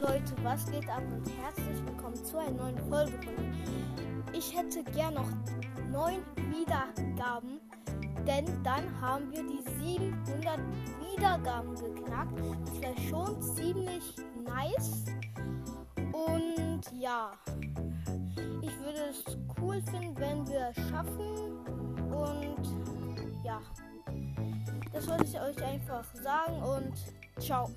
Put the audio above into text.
Leute, was geht ab und herzlich willkommen zu einer neuen Folge von mir. Ich hätte gern noch neun Wiedergaben, denn dann haben wir die 700 Wiedergaben geknackt. Das wäre schon ziemlich nice. Und ja, ich würde es cool finden, wenn wir es schaffen. Und ja, das wollte ich euch einfach sagen und ciao.